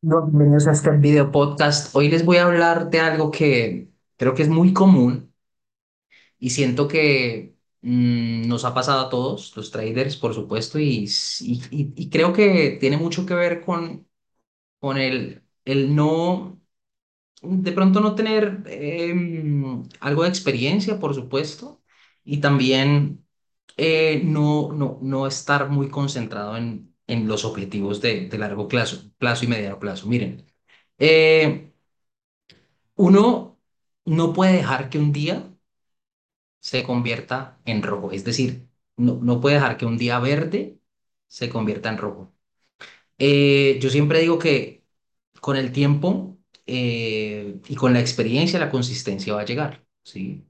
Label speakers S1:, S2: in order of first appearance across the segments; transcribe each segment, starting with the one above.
S1: Bienvenidos a este video podcast. Hoy les voy a hablar de algo que creo que es muy común y siento que mm, nos ha pasado a todos, los traders, por supuesto, y, y, creo que tiene mucho que ver con, con el, el no, de pronto no tener em, algo de experiencia, por supuesto, y también eh, no, no, no estar muy concentrado en, los objetivos de, de largo plazo, plazo y mediano plazo. Miren. Eh, uno no puede dejar que un día se convierta en rojo, es decir, no, no puede dejar que un día verde se convierta en rojo. Eh, yo siempre digo que con el tiempo eh, y con la experiencia la consistencia va a llegar, ¿sí?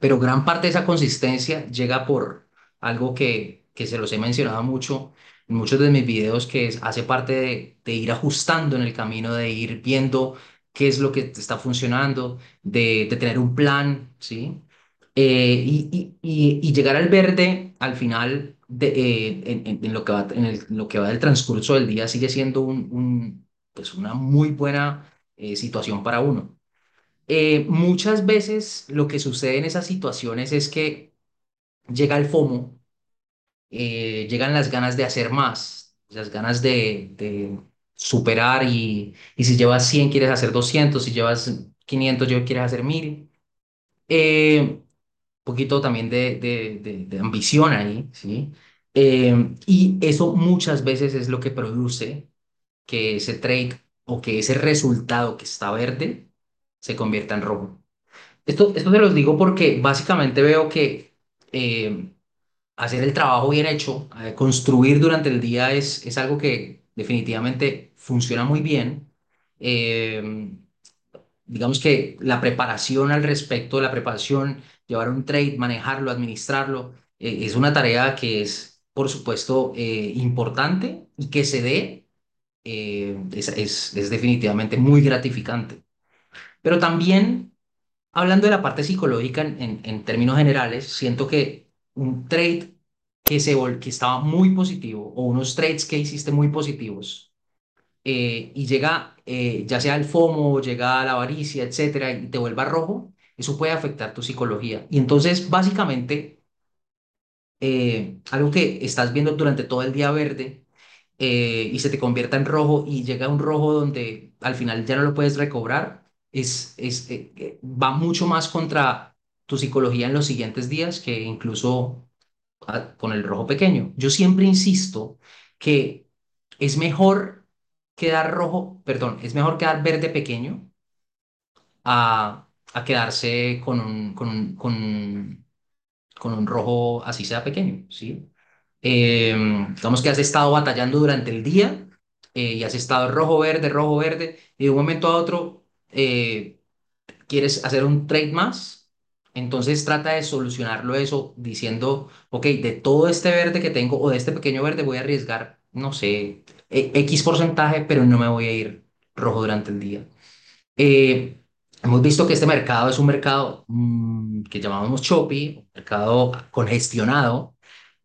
S1: pero gran parte de esa consistencia llega por algo que, que se los he mencionado mucho muchos de mis videos, que es, hace parte de, ir ajustando en el camino, de ir viendo qué es lo que está funcionando, de, tener un plan, ¿sí? Eh, y, llegar al verde al final de, eh, en, lo que va, en lo que va del transcurso del día sigue siendo un, pues una muy buena eh, situación para uno. Muchas veces lo que sucede en esas situaciones es que llega el FOMO, eh, llegan las ganas de hacer más, las ganas de, superar y, si llevas 100 quieres hacer 200, si llevas 500 yo quieres hacer 1000. Eh, poquito también de, ambición ahí, ¿sí? Eh, y eso muchas veces es lo que produce que ese trade o que ese resultado que está verde se convierta en rojo. Esto, esto se los digo porque básicamente veo que eh, hacer el trabajo bien hecho, eh, construir durante el día es, es algo que definitivamente funciona muy bien. Eh, digamos que la preparación al respecto, la preparación, llevar un trade, manejarlo, administrarlo, eh, es una tarea que es, por supuesto, eh, importante y que se dé, es, es definitivamente muy gratificante. Pero también Hablando de la parte psicológica en- en términos generales, siento que un trade que, se que estaba muy positivo o unos trades que hiciste muy positivos eh, y llega eh, ya sea el FOMO, llega la avaricia, etcétera, y te vuelva rojo, eso puede afectar tu psicología. Y entonces, básicamente, eh, algo que estás viendo durante todo el día verde eh, y se te convierta en rojo y llega un rojo donde al final ya no lo puedes recobrar, es, es, va mucho más contra tu psicología en los siguientes días que incluso ah, con el rojo pequeño. Yo siempre insisto que es mejor quedar rojo, perdón, es mejor quedar verde pequeño a, a quedarse con un, con un, con con un rojo así sea pequeño, ¿sí? Eh, digamos que has estado batallando durante el día eh, y has estado rojo, verde, rojo, verde, y de un momento a otro eh, quieres hacer un trade más, entonces trata de solucionarlo eso diciendo, ok, de todo este verde que tengo o de este pequeño verde voy a arriesgar, no sé, e- X porcentaje, pero no me voy a ir rojo durante el día. Eh, hemos visto que este mercado es un mercado mm, que llamamos choppy, un mercado congestionado,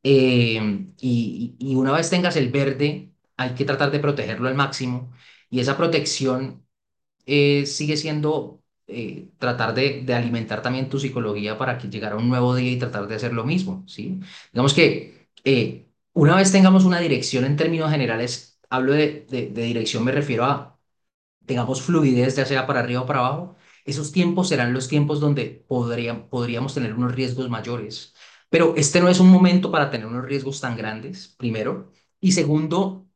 S1: eh, y, una vez tengas el verde, hay que tratar de protegerlo al máximo, y esa protección eh, sigue siendo eh, tratar de, alimentar también tu psicología para que llegara un nuevo día y tratar de hacer lo mismo, ¿sí? Digamos que eh, una vez tengamos una dirección en términos generales, hablo de, dirección, me refiero a tengamos fluidez, ya sea para arriba o para abajo, esos tiempos serán los tiempos donde podríamos tener unos riesgos mayores. Pero este no es un momento para tener unos riesgos tan grandes, primero. Y segundo,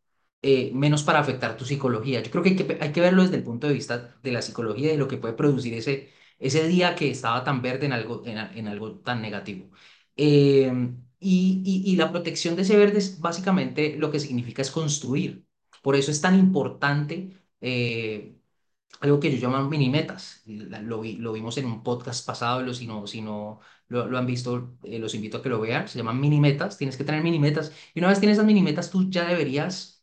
S1: eh, menos para afectar tu psicología. Yo creo que hay que, hay que verlo desde el punto de vista de la psicología y de lo que puede producir ese, ese día que estaba tan verde en algo, en, en algo tan negativo. Eh, y, y, y la protección de ese verde es básicamente lo que significa es construir. Por eso es tan importante eh, algo que yo llamo mini metas. Lo, vi- lo vimos en un podcast pasado, lo, si no, si no lo, lo han visto, eh, los invito a que lo vean. Se llaman mini metas, tienes que tener mini metas. Y una vez tienes esas mini metas, tú ya deberías, de-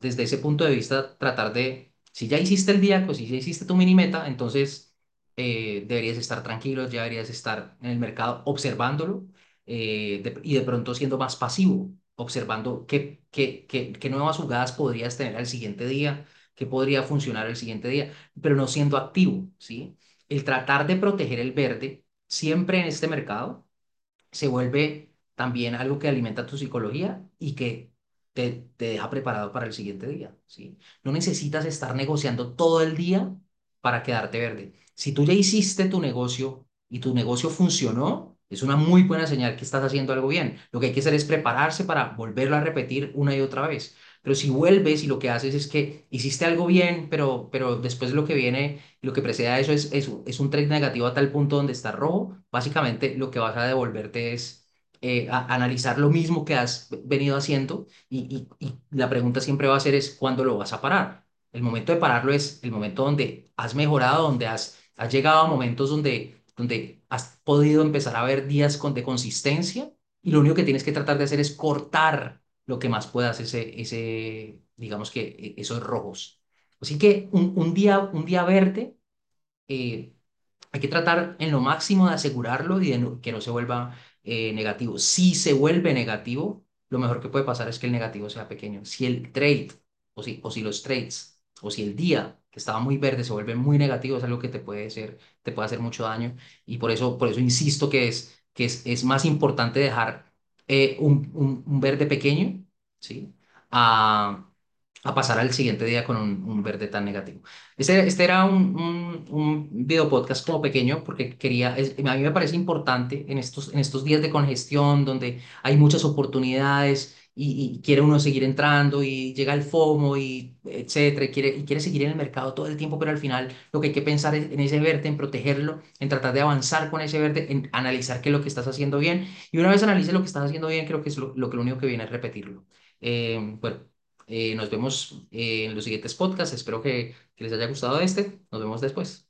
S1: desde ese punto de vista, tratar de, si ya hiciste el día, pues si ya hiciste tu mini meta, entonces eh, deberías estar tranquilo, ya deberías estar en el mercado observándolo eh, y de pronto siendo más pasivo, observando qué, qué, qué, qué nuevas jugadas podrías tener al siguiente día qué podría funcionar el siguiente día, pero no siendo activo, ¿sí? El tratar de proteger el verde siempre en este mercado se vuelve también algo que alimenta tu psicología y que te, te deja preparado para el siguiente día, ¿sí? No necesitas estar negociando todo el día para quedarte verde. Si tú ya hiciste tu negocio y tu negocio funcionó, es una muy buena señal que estás haciendo algo bien. Lo que hay que hacer es prepararse para volverlo a repetir una y otra vez. Pero si vuelves y lo que haces es que hiciste algo bien, pero, pero después lo que viene, lo que precede a eso es, es, un trade negativo a tal punto donde está rojo, básicamente lo que vas a devolverte es eh, a- analizar lo mismo que has venido haciendo y, y, la pregunta siempre va a ser es ¿cuándo lo vas a parar? El momento de pararlo es el momento donde has mejorado, donde has, llegado a momentos donde, donde has podido empezar a ver días con, de consistencia y lo único que tienes que tratar de hacer es cortar lo que más puedas ese, ese digamos que eh, esos rojos. Así que un, un día, un día verde, eh, hay que tratar en lo máximo de asegurarlo y de que no se vuelva eh, negativo. Si se vuelve negativo, lo mejor que puede pasar es que el negativo sea pequeño. Si el trade o si, o si los trades o si el día que estaba muy verde se vuelve muy negativo, es algo que te puede hacer, te puede hacer mucho daño. Y por eso, por eso insisto que es, que es, es más importante dejar eh, un, un, un verde pequeño, ¿sí? A, a pasar al siguiente día con un, verde tan negativo. Este, este era un, un, un video podcast como pequeño porque quería, es- a mí me parece importante en estos, en estos días de congestión donde hay muchas oportunidades y, quiere uno seguir entrando y llega el FOMO y etcétera, y quiere, quiere seguir en el mercado todo el tiempo, pero al final lo que hay que pensar es en ese verde, en protegerlo, en tratar de avanzar con ese verde, en analizar qué es lo que estás haciendo bien y una vez analices lo que estás haciendo bien, creo que es lo, que lo único que viene es repetirlo. Eh, bueno, nos vemos eh, en los siguientes podcasts. Espero que les haya gustado este. Nos vemos después.